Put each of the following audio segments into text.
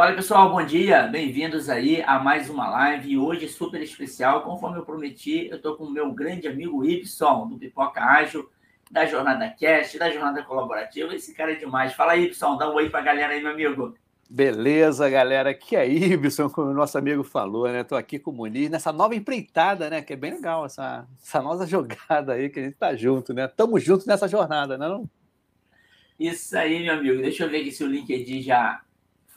Fala pessoal, bom dia, bem-vindos aí a mais uma live. Hoje super especial, conforme eu prometi, eu estou com o meu grande amigo Ibson, do Pipoca Ágil, da Jornada Cast, da Jornada Colaborativa. Esse cara é demais. Fala aí, Ibson, dá um oi para a galera aí, meu amigo. Beleza, galera. Aqui é Ibson, como o nosso amigo falou, né? Estou aqui com o Muniz nessa nova empreitada, né? Que é bem legal, essa, essa nossa jogada aí, que a gente tá junto, né? Estamos juntos nessa jornada, né? Não? Isso aí, meu amigo. Deixa eu ver aqui se o LinkedIn já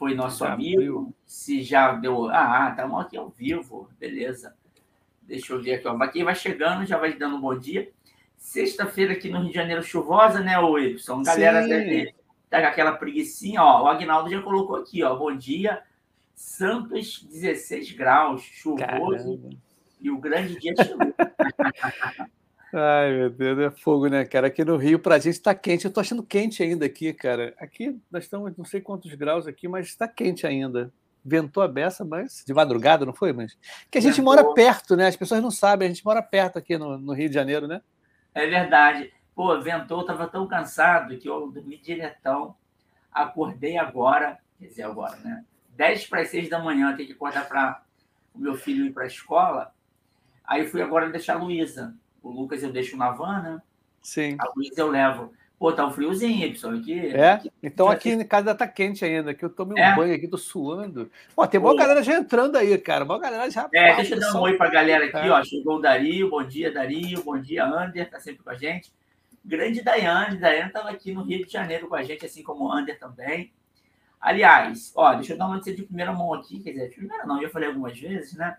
foi nosso já amigo. Abriu. Se já deu. Ah, estamos aqui ao vivo. Beleza. Deixa eu ver aqui. Ó. Quem vai chegando já vai dando um bom dia. Sexta-feira aqui no Rio de Janeiro chuvosa, né, o Y? Galera Sim. deve tá com aquela preguiçinha, ó. O Agnaldo já colocou aqui, ó. Bom dia. Santos, 16 graus, chuvoso. Caramba. E o grande dia chegou. Ai, meu Deus, é fogo, né, cara? Aqui no Rio, pra gente tá quente. Eu tô achando quente ainda aqui, cara. Aqui nós estamos não sei quantos graus aqui, mas está quente ainda. Ventou a beça, mas de madrugada, não foi? Mas que a gente Ventou. mora perto, né? As pessoas não sabem, a gente mora perto aqui no, no Rio de Janeiro, né? É verdade. Pô, ventou, eu tava tão cansado que eu dormi diretão. Acordei agora, quer dizer, agora, né? 10 para as 6 da manhã, eu tenho que acordar para o meu filho ir para a escola. Aí fui agora deixar a Luísa o Lucas eu deixo na van, né? Sim. A Luiz eu levo. Pô, tá um friozinho, pessoal. Aqui, é? Aqui, então aqui em casa tá quente ainda, aqui eu tomei um é? banho aqui, tô suando. Pô, tem uma galera já entrando aí, cara. Uma galera já. É, deixa eu dar um oi pra galera aqui, é. ó. Chegou o Dario, bom dia, Dario, bom dia, Ander, tá sempre com a gente. Grande Daiane, Daiane tava aqui no Rio de Janeiro com a gente, assim como o Ander também. Aliás, ó, deixa eu dar uma notícia de primeira mão aqui, quer dizer, de primeira não, eu falei algumas vezes, né?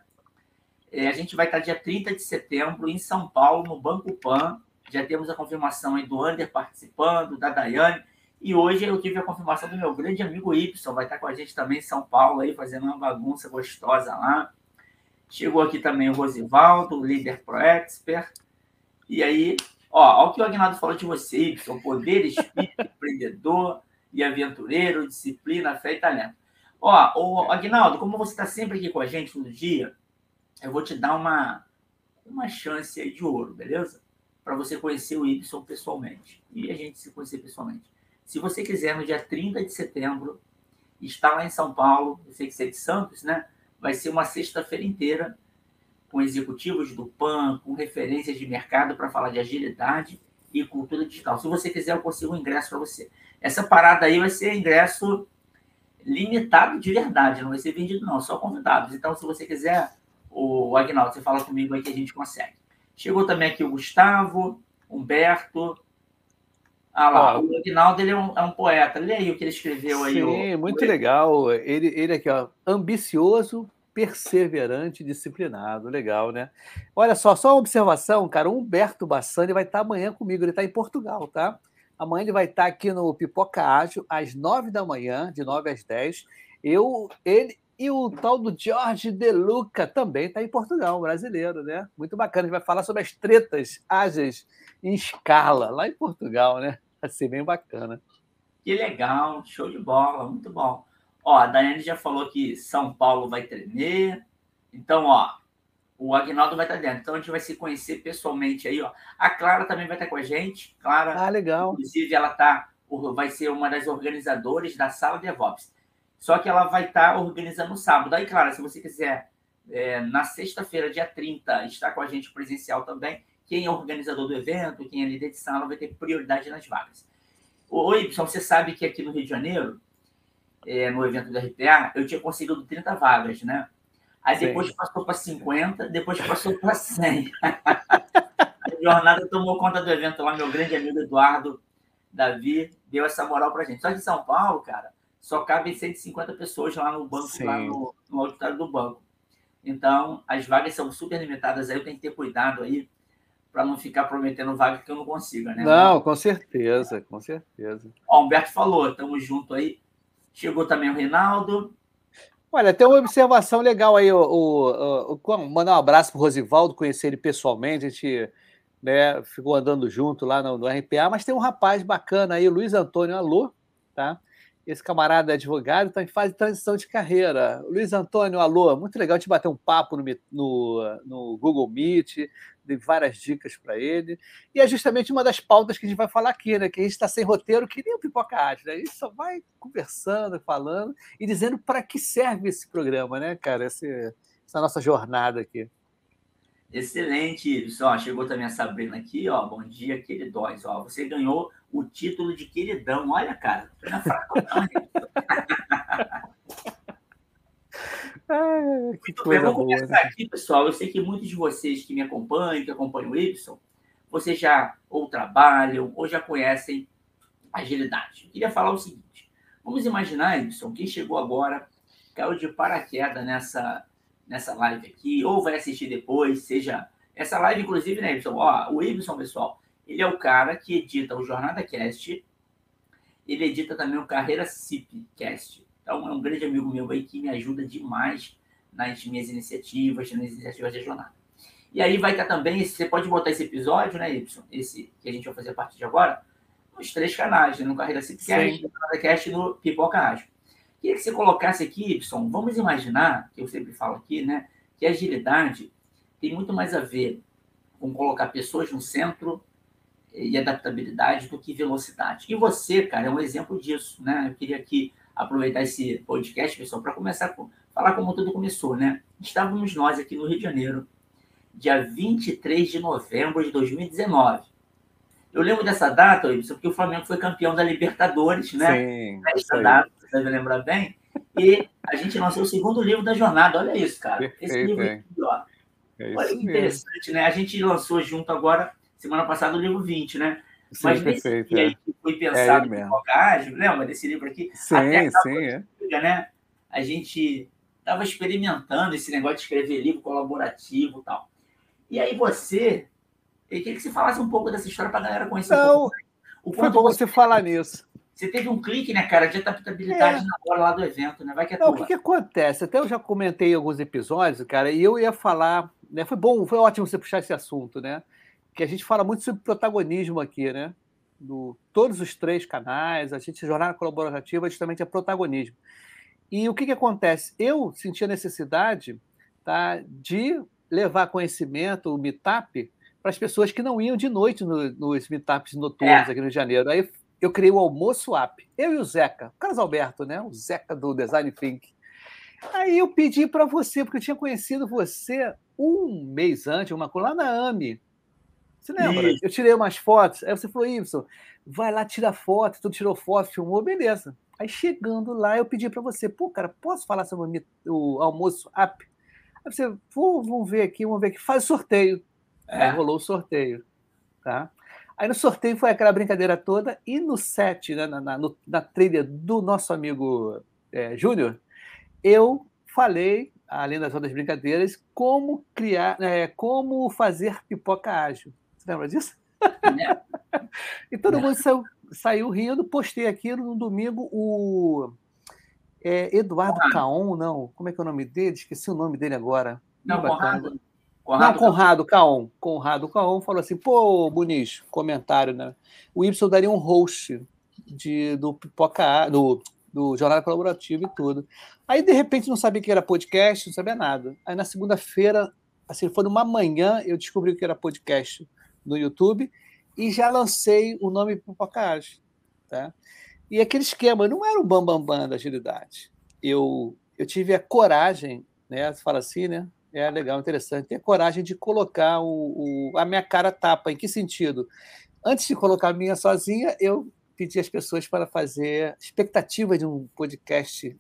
É, a gente vai estar dia 30 de setembro em São Paulo, no Banco Pan. Já temos a confirmação aí do Ander participando, da Daiane. E hoje eu tive a confirmação do meu grande amigo Y, vai estar com a gente também em São Paulo, aí, fazendo uma bagunça gostosa lá. Chegou aqui também o Rosivaldo, líder Pro Expert. E aí, ó, o que o Agnaldo falou de você, Y, poder, espírito, empreendedor e aventureiro, disciplina, fé e talento. Ó, o Agnaldo, como você está sempre aqui com a gente todo dia, eu vou te dar uma, uma chance aí de ouro, beleza? Para você conhecer o Ibson pessoalmente. E a gente se conhecer pessoalmente. Se você quiser, no dia 30 de setembro, estar lá em São Paulo, eu sei que você é de Santos, né? Vai ser uma sexta-feira inteira com executivos do PAN, com referências de mercado para falar de agilidade e cultura digital. Se você quiser, eu consigo um ingresso para você. Essa parada aí vai ser ingresso limitado de verdade, não vai ser vendido não, só convidados. Então, se você quiser, o Agnaldo, você fala comigo aí que a gente consegue. Chegou também aqui o Gustavo, Humberto. Ah lá, o Agnaldo ele é um, é um poeta. Lê aí o que ele escreveu aí. Sim, o... muito legal. Ele, ele aqui, ó, ambicioso, perseverante, disciplinado. Legal, né? Olha só, só uma observação, cara. O Humberto Bassani vai estar amanhã comigo. Ele está em Portugal, tá? Amanhã ele vai estar aqui no Pipoca Ágil, às nove da manhã, de nove às dez. Eu, ele, e o tal do Jorge De Luca também está em Portugal, brasileiro, né? Muito bacana. A gente vai falar sobre as tretas ágeis em escala, lá em Portugal, né? Vai ser bem bacana. Que legal, show de bola, muito bom. Ó, a Daiane já falou que São Paulo vai tremer. Então, ó, o Agnaldo vai estar dentro. Então, a gente vai se conhecer pessoalmente aí, ó. A Clara também vai estar com a gente. Clara, ah, legal. Inclusive, ela tá, vai ser uma das organizadoras da Sala DevOps. Só que ela vai estar tá organizando no sábado. Aí, claro, se você quiser, é, na sexta-feira, dia 30, estar com a gente presencial também, quem é organizador do evento, quem é líder de sala, vai ter prioridade nas vagas. Oi, pessoal, você sabe que aqui no Rio de Janeiro, é, no evento do RPA, eu tinha conseguido 30 vagas, né? Aí depois Sim. passou para 50, depois passou para 100. a jornada tomou conta do evento lá, meu grande amigo Eduardo Davi deu essa moral para gente. Só que em São Paulo, cara, só cabem 150 pessoas lá no banco, Sim. lá no, no auditório do banco. Então, as vagas são super limitadas aí, eu tenho que ter cuidado aí para não ficar prometendo vaga que eu não consiga, né? Não, com certeza, com certeza. Ó, o Humberto falou, estamos junto aí. Chegou também o Reinaldo. Olha, tem uma observação legal aí. O, o, o, mandar um abraço para o Rosivaldo, conhecer ele pessoalmente. A gente né, ficou andando junto lá no, no RPA, mas tem um rapaz bacana aí, Luiz Antônio Alô, tá? Esse camarada é advogado, está em fase de transição de carreira. Luiz Antônio, alô, muito legal te bater um papo no, no, no Google Meet. dei várias dicas para ele. E é justamente uma das pautas que a gente vai falar aqui, né? Que a gente está sem roteiro, que nem o Pipoca Arte, né? A gente só vai conversando, falando e dizendo para que serve esse programa, né, cara? Esse, essa nossa jornada aqui. Excelente, só chegou também a Sabrina aqui, ó. Bom dia, queridões. Ó, você ganhou o título de queridão. Olha, cara, não é fraco, Muito bem, vamos começar né? aqui, pessoal. Eu sei que muitos de vocês que me acompanham, que acompanham o Y, vocês já ou trabalham ou já conhecem agilidade. Eu queria falar o seguinte: vamos imaginar, Y, quem chegou agora caiu de paraquedas nessa nessa live aqui, ou vai assistir depois, seja essa live, inclusive, né, Ibson? Ó, o Ibson, pessoal, ele é o cara que edita o Jornada Cast, ele edita também o Carreira CIP Cast. Então, é um grande amigo meu aí que me ajuda demais nas minhas iniciativas, nas iniciativas de jornada. E aí vai estar também, você pode botar esse episódio, né, Y, esse que a gente vai fazer a partir de agora, nos três canais, né, no Carreira CIP Cast, no Jornada Cast e no Pipoca Rádio. Queria que você colocasse aqui, Y, vamos imaginar, que eu sempre falo aqui, né, que agilidade tem muito mais a ver com colocar pessoas no centro e adaptabilidade do que velocidade. E você, cara, é um exemplo disso, né? Eu queria aqui aproveitar esse podcast, pessoal, para começar a falar como tudo começou, né? Estávamos nós aqui no Rio de Janeiro, dia 23 de novembro de 2019. Eu lembro dessa data, Wilson, porque o Flamengo foi campeão da Libertadores, né? Sim, Essa data, deve lembrar bem. E a gente lançou o segundo livro da jornada. Olha isso, cara. Perfeito, Esse livro aqui, ó. É Olha que interessante, mesmo. né? A gente lançou junto agora, semana passada, o livro 20, né? Sim, Mas perfeito, nesse é. que foi pensado é em lembra desse livro aqui? Sim, Até sim. É. Né? A gente estava experimentando esse negócio de escrever livro colaborativo e tal. E aí você eu queria que você falasse um pouco dessa história para a galera conhecer Não, um pouco. O foi bom você falar nisso. Você teve um clique, né, cara, de adaptabilidade é. na hora lá do evento, né? Vai que é Não, o que, que acontece? Até eu já comentei em alguns episódios, cara, e eu ia falar, né? Foi bom, foi ótimo você puxar esse assunto, né? Que a gente fala muito sobre protagonismo aqui, né? Do, todos os três canais, a gente, jornada colaborativa, justamente é protagonismo. E o que, que acontece? Eu senti a necessidade tá, de levar conhecimento, o Meetup, para as pessoas que não iam de noite no, nos meetups noturnos é. aqui no Rio de Janeiro. Aí eu criei o Almoço App, eu e o Zeca, o Carlos Alberto, né? o Zeca do Design Think. Aí eu pedi para você, porque eu tinha conhecido você um mês antes, uma coisa lá na AMI. Você lembra? Isso. Eu tirei umas fotos, aí você falou, Ibson, vai lá, tira foto, tu tirou foto, filmou, beleza. Aí chegando lá, eu pedi para você, pô, cara, posso falar sobre o almoço app? Aí você, vamos ver aqui, vamos ver aqui, faz sorteio. É. Aí rolou o sorteio. Tá? Aí no sorteio foi aquela brincadeira toda, e no set, né, na, na, no, na trilha do nosso amigo é, Júnior, eu falei, além das outras brincadeiras, como criar, é, como fazer pipoca ágil. Você lembra disso? É. e todo mundo saiu, saiu, rindo, postei aquilo no domingo, o é, Eduardo ah. Caon, não, como é que é o nome dele? Esqueci o nome dele agora. Não, Conrado, Conrado não, Conrado Caon. Conrado Caon falou assim: pô, Muniz, comentário, né? O Y daria um host de, do Pipoca, do, do Jornal Colaborativo e tudo. Aí, de repente, não sabia que era podcast, não sabia nada. Aí, na segunda-feira, assim, foi numa manhã, eu descobri que era podcast no YouTube e já lancei o nome Pipoca tá? E aquele esquema, não era o bambambam bam, bam da agilidade. Eu, eu tive a coragem, né? Você fala assim, né? É legal, interessante. Ter coragem de colocar o, o, a minha cara tapa. Em que sentido? Antes de colocar a minha sozinha, eu pedi às pessoas para fazer expectativa de um podcast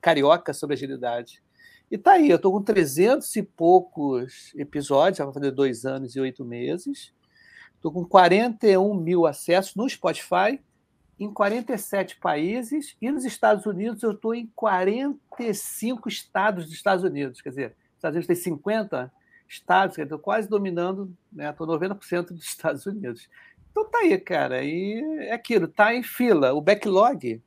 carioca sobre agilidade. E tá aí, eu estou com 300 e poucos episódios, já vai fazer dois anos e oito meses. Estou com 41 mil acessos no Spotify, em 47 países, e nos Estados Unidos eu estou em 45 estados dos Estados Unidos. Quer dizer, Estados Unidos tem 50 estados, estou quase dominando, né? Estou 90% dos Estados Unidos. Então tá aí, cara. E é aquilo, tá em fila. O backlog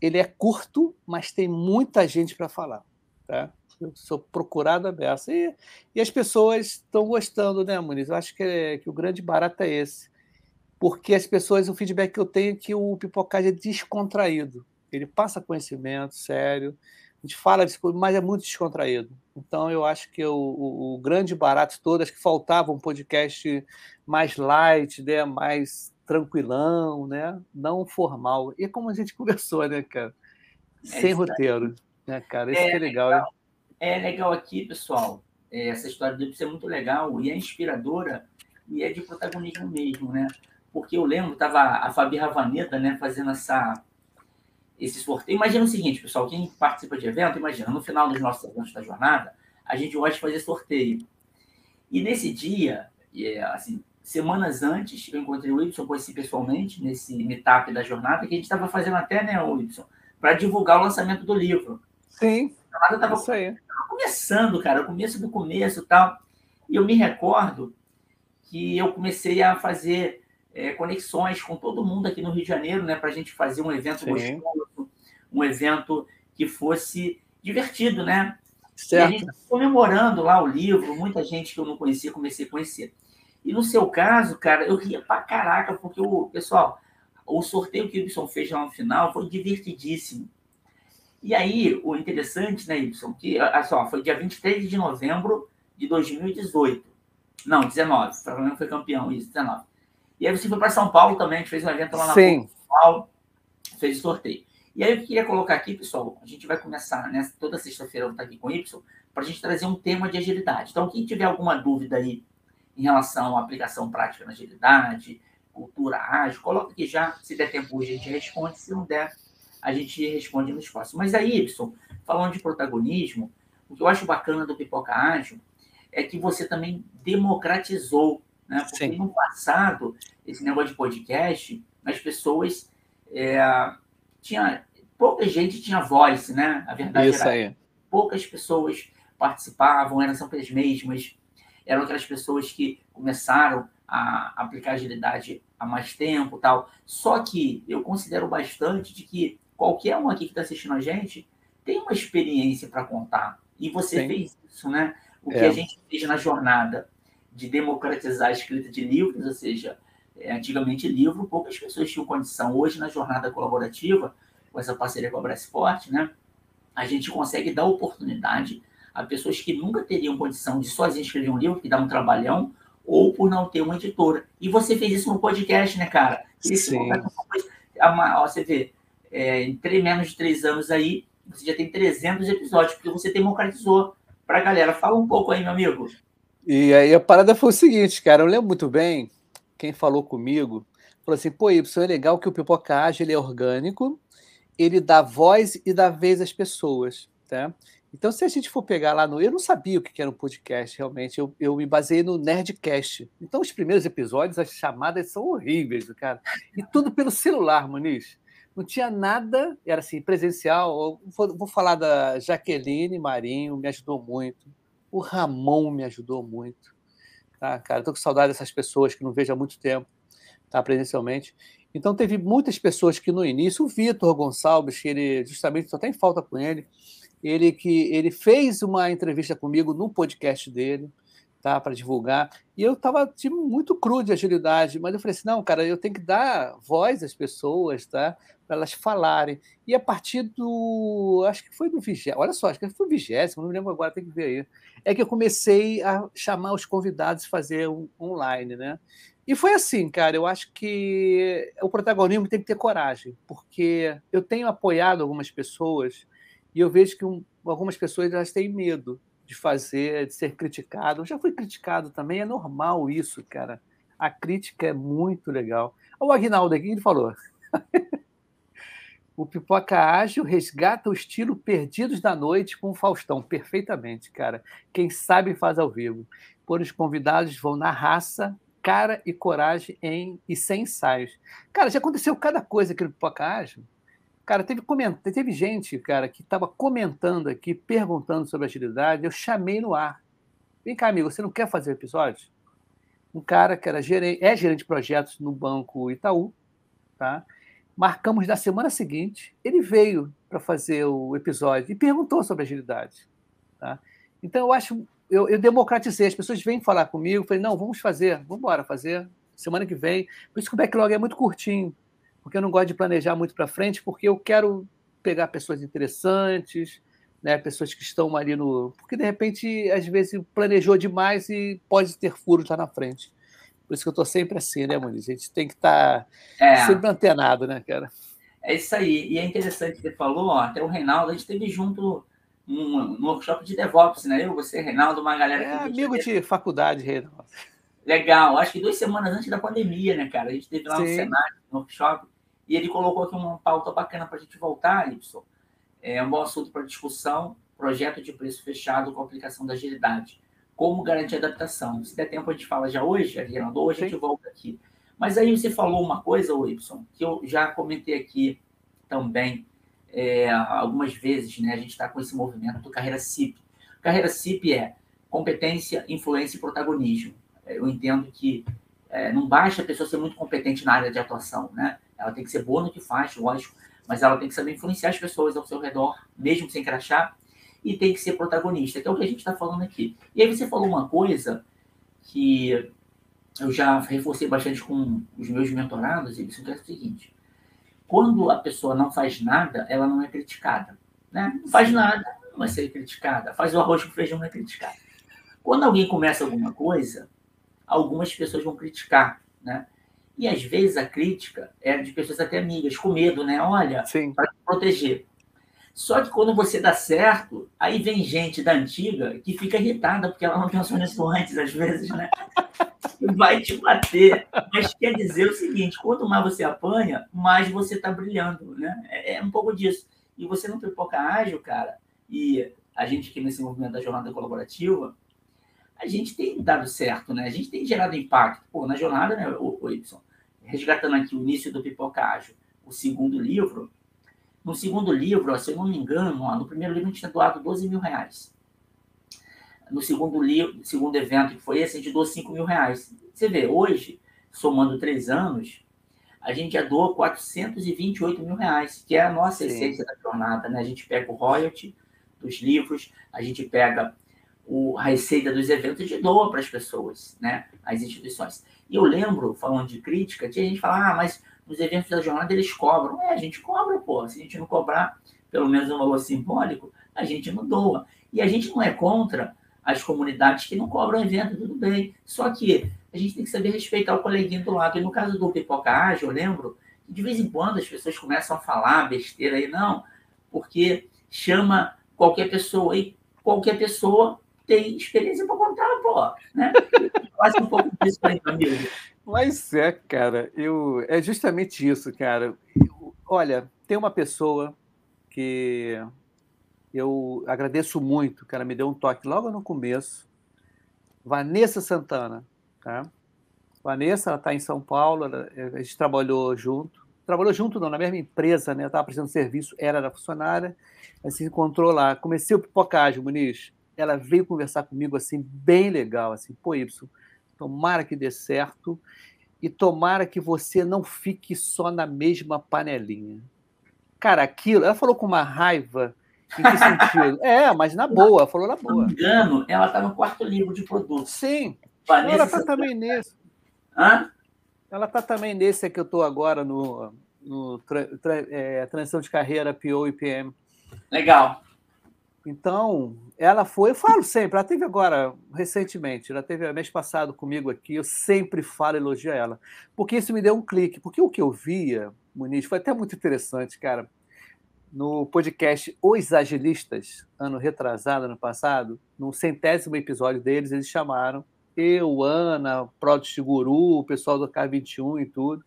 ele é curto, mas tem muita gente para falar. Tá? Eu sou procurado a. E, e as pessoas estão gostando, né, Muniz? Eu acho que, é, que o grande barato é esse. Porque as pessoas, o feedback que eu tenho é que o pipocagem é descontraído. Ele passa conhecimento sério, A gente fala disso, mas é muito descontraído. Então, eu acho que o, o, o grande barato todo, acho que faltava um podcast mais light, né? mais tranquilão, né? não formal. E é como a gente conversou, né, cara? É Sem é roteiro, né, cara? Isso é, é legal. legal. É legal aqui, pessoal. Essa história do Ipsen é muito legal e é inspiradora e é de protagonismo mesmo, né? Porque eu lembro, estava a Fabi Ravaneta, né, fazendo essa esse sorteio. Imagina o seguinte, pessoal, quem participa de evento, imagina, no final dos nossos eventos da jornada, a gente gosta de fazer sorteio. E nesse dia, assim, semanas antes, eu encontrei o Y, conheci pessoalmente, nesse meetup da jornada, que a gente estava fazendo até, né, o Y, para divulgar o lançamento do livro. Sim, a jornada estava começando, cara, o começo do começo e tal. E eu me recordo que eu comecei a fazer é, conexões com todo mundo aqui no Rio de Janeiro, né, para a gente fazer um evento Sim. gostoso, um evento que fosse divertido, né? Certo. E a gente comemorando lá o livro, muita gente que eu não conhecia comecei a conhecer. E no seu caso, cara, eu ria pra caraca, porque o pessoal, o sorteio que o Ibson fez lá no final foi divertidíssimo. E aí, o interessante, né, Ibson, que olha só, foi dia 23 de novembro de 2018. Não, 19. O Flamengo foi campeão, isso, 19. E aí você foi para São Paulo também, a gente fez um evento lá na Sim. São Paulo, fez o sorteio. E aí eu queria colocar aqui, pessoal, a gente vai começar, né, toda sexta-feira eu vou estar aqui com o Y, para a gente trazer um tema de agilidade. Então, quem tiver alguma dúvida aí em relação à aplicação prática na agilidade, cultura ágil, coloca aqui já, se der tempo hoje a gente responde, se não der, a gente responde no espaço. Mas aí, Y, falando de protagonismo, o que eu acho bacana do Pipoca Ágil é que você também democratizou né? Porque Sim. no passado, esse negócio de podcast, as pessoas. É, tinha, pouca gente tinha voz, né? A verdade Isso era aí. poucas pessoas participavam, eram sempre as mesmas. Eram aquelas pessoas que começaram a aplicar agilidade há mais tempo tal. Só que eu considero bastante de que qualquer um aqui que está assistindo a gente tem uma experiência para contar. E você Sim. fez isso, né? O que é. a gente fez na jornada de democratizar a escrita de livros, ou seja, é, antigamente livro, poucas pessoas tinham condição. Hoje, na jornada colaborativa, com essa parceria com a Brassport, né, a gente consegue dar oportunidade a pessoas que nunca teriam condição de sozinhas escrever um livro, que dá um trabalhão, ou por não ter uma editora. E você fez isso no podcast, né, cara? Sim. Você vê, é, em três, menos de três anos aí, você já tem 300 episódios, porque você democratizou para a galera. Fala um pouco aí, meu amigo. E aí a parada foi o seguinte, cara, eu lembro muito bem, quem falou comigo, falou assim, pô, Y, é legal que o Pipocage, ele é orgânico, ele dá voz e dá vez às pessoas, tá? Então, se a gente for pegar lá no... Eu não sabia o que era um podcast, realmente. Eu, eu me baseei no Nerdcast. Então, os primeiros episódios, as chamadas são horríveis, cara. E tudo pelo celular, Muniz. Não tinha nada, era assim, presencial. Vou, vou falar da Jaqueline Marinho, me ajudou muito. O Ramon me ajudou muito. Tá, cara? Estou com saudade dessas pessoas que não vejo há muito tempo, tá, presencialmente. Então, teve muitas pessoas que no início, o Vitor Gonçalves, que ele justamente só tem falta com ele, ele que ele fez uma entrevista comigo no podcast dele, tá, para divulgar. E eu estava muito cru de agilidade, mas eu falei assim: não, cara, eu tenho que dar voz às pessoas, tá? Para elas falarem. E a partir do. Acho que foi do vigésimo, olha só, acho que foi o vigésimo, não me lembro agora, tem que ver aí. É que eu comecei a chamar os convidados fazer um online, né? E foi assim, cara. Eu acho que o protagonismo tem que ter coragem, porque eu tenho apoiado algumas pessoas e eu vejo que um, algumas pessoas elas têm medo de fazer, de ser criticado. Eu já fui criticado também, é normal isso, cara. A crítica é muito legal. O Aguinaldo aqui, ele falou. o Pipoca Ágil resgata o estilo Perdidos da Noite com o Faustão, perfeitamente, cara. Quem sabe faz ao vivo. Por os convidados vão na raça, cara e coragem em e sem ensaios. Cara, já aconteceu cada coisa aqui no Pipoca Cara, teve, coment... teve gente, cara, que estava comentando aqui, perguntando sobre agilidade, eu chamei no ar. Vem cá, amigo, você não quer fazer episódio? Um cara que era gerente, é gerente de projetos no Banco Itaú, tá? Marcamos na semana seguinte, ele veio para fazer o episódio e perguntou sobre agilidade, tá? Então eu acho, eu, eu democratizei, as pessoas vêm falar comigo, falei, não, vamos fazer, vamos embora fazer semana que vem. Por isso que o backlog é muito curtinho porque eu não gosto de planejar muito para frente, porque eu quero pegar pessoas interessantes, né? Pessoas que estão ali no. Porque de repente, às vezes, planejou demais e pode ter furo lá na frente. Por isso que eu estou sempre assim, né, Muniz? A gente tem que estar tá é. sempre antenado, né, cara? É isso aí. E é interessante que você falou, ó, até o Reinaldo, a gente esteve junto num, num workshop de DevOps, né? Eu, você, Reinaldo, uma galera. É, amigo de faculdade, Reinaldo. Legal. Acho que duas semanas antes da pandemia, né, cara? A gente esteve lá Sim. no Senado, no workshop, e ele colocou aqui uma pauta bacana para a gente voltar, Y. É um bom assunto para discussão, projeto de preço fechado com aplicação da agilidade. Como garantir adaptação? Se der tempo, a gente fala já hoje, Reinaldo, hoje Sim. a gente volta aqui. Mas aí você falou uma coisa, Y, que eu já comentei aqui também é, algumas vezes, né? A gente está com esse movimento do Carreira CIP. Carreira CIP é competência, influência e protagonismo. Eu entendo que é, não basta a pessoa ser muito competente na área de atuação, né? Ela tem que ser boa no que faz, lógico, mas ela tem que saber influenciar as pessoas ao seu redor, mesmo sem crachá, e tem que ser protagonista, que é o que a gente está falando aqui. E aí você falou uma coisa que eu já reforcei bastante com os meus mentorados, e isso é o seguinte: quando a pessoa não faz nada, ela não é criticada. Né? Não faz nada, não vai ser criticada. Faz o arroz com feijão, não é criticada. Quando alguém começa alguma coisa, algumas pessoas vão criticar, né? E às vezes a crítica é de pessoas até amigas, com medo, né? Olha, para proteger. Só que quando você dá certo, aí vem gente da antiga que fica irritada, porque ela não pensou nisso antes, às vezes, né? vai te bater. Mas quer dizer o seguinte: quanto mais você apanha, mais você está brilhando, né? É, é, um pouco disso. E você não pipoca ágil, cara, e a gente aqui nesse movimento da jornada colaborativa, a gente tem dado certo, né? A gente tem gerado impacto. Pô, na jornada, né, o, o Y, resgatando aqui o início do Pipoca Ágil, o segundo livro, no segundo livro, se eu não me engano, ó, no primeiro livro a gente tinha doado 12 mil reais no segundo livro, segundo evento que foi esse, a gente doou 5 mil reais. Você vê, hoje, somando três anos, a gente já doou 428 mil reais, que é a nossa Sim. essência da jornada. Né? A gente pega o royalty dos livros, a gente pega o, a receita dos eventos e doa para as pessoas, né? as instituições. E eu lembro, falando de crítica, tinha gente falar, ah, mas nos eventos da jornada eles cobram. É, a gente cobra, pô. Se a gente não cobrar pelo menos um valor simbólico, a gente não doa. E a gente não é contra as comunidades que não cobram evento, tudo bem. Só que a gente tem que saber respeitar o coleguinho do lado. E no caso do Pipoca Ágil, eu lembro que de vez em quando as pessoas começam a falar besteira aí, não, porque chama qualquer pessoa e qualquer pessoa tem experiência para contar, pô. Né? Faz um pouco disso para amigo. Mas é, cara, eu é justamente isso, cara. Eu, olha, tem uma pessoa que eu agradeço muito, que ela me deu um toque logo no começo. Vanessa Santana, tá? Vanessa, ela está em São Paulo, ela, a gente trabalhou junto. Trabalhou junto, não, na mesma empresa, né? Estava prestando serviço, era da funcionária, a gente se encontrou lá. Comecei o pipocagem, Muniz. Ela veio conversar comigo, assim, bem legal, assim, pô, Y, tomara que dê certo e tomara que você não fique só na mesma panelinha. Cara, aquilo, ela falou com uma raiva, em que sentido? é, mas na boa, falou na boa. Se não me engano, ela está no quarto livro de produto. Sim. Vanessa ela está também nesse. Hã? Ela está também nesse que eu estou agora no, no tra, tra, é, transição de carreira PO e PM. Legal. Então, ela foi, eu falo sempre, ela teve agora, recentemente, ela teve mês passado comigo aqui, eu sempre falo, elogio ela, porque isso me deu um clique, porque o que eu via, Muniz, foi até muito interessante, cara no podcast Os Agilistas, ano retrasado, ano passado, no centésimo episódio deles, eles chamaram eu, Ana, Product Guru, o pessoal do K21 e tudo.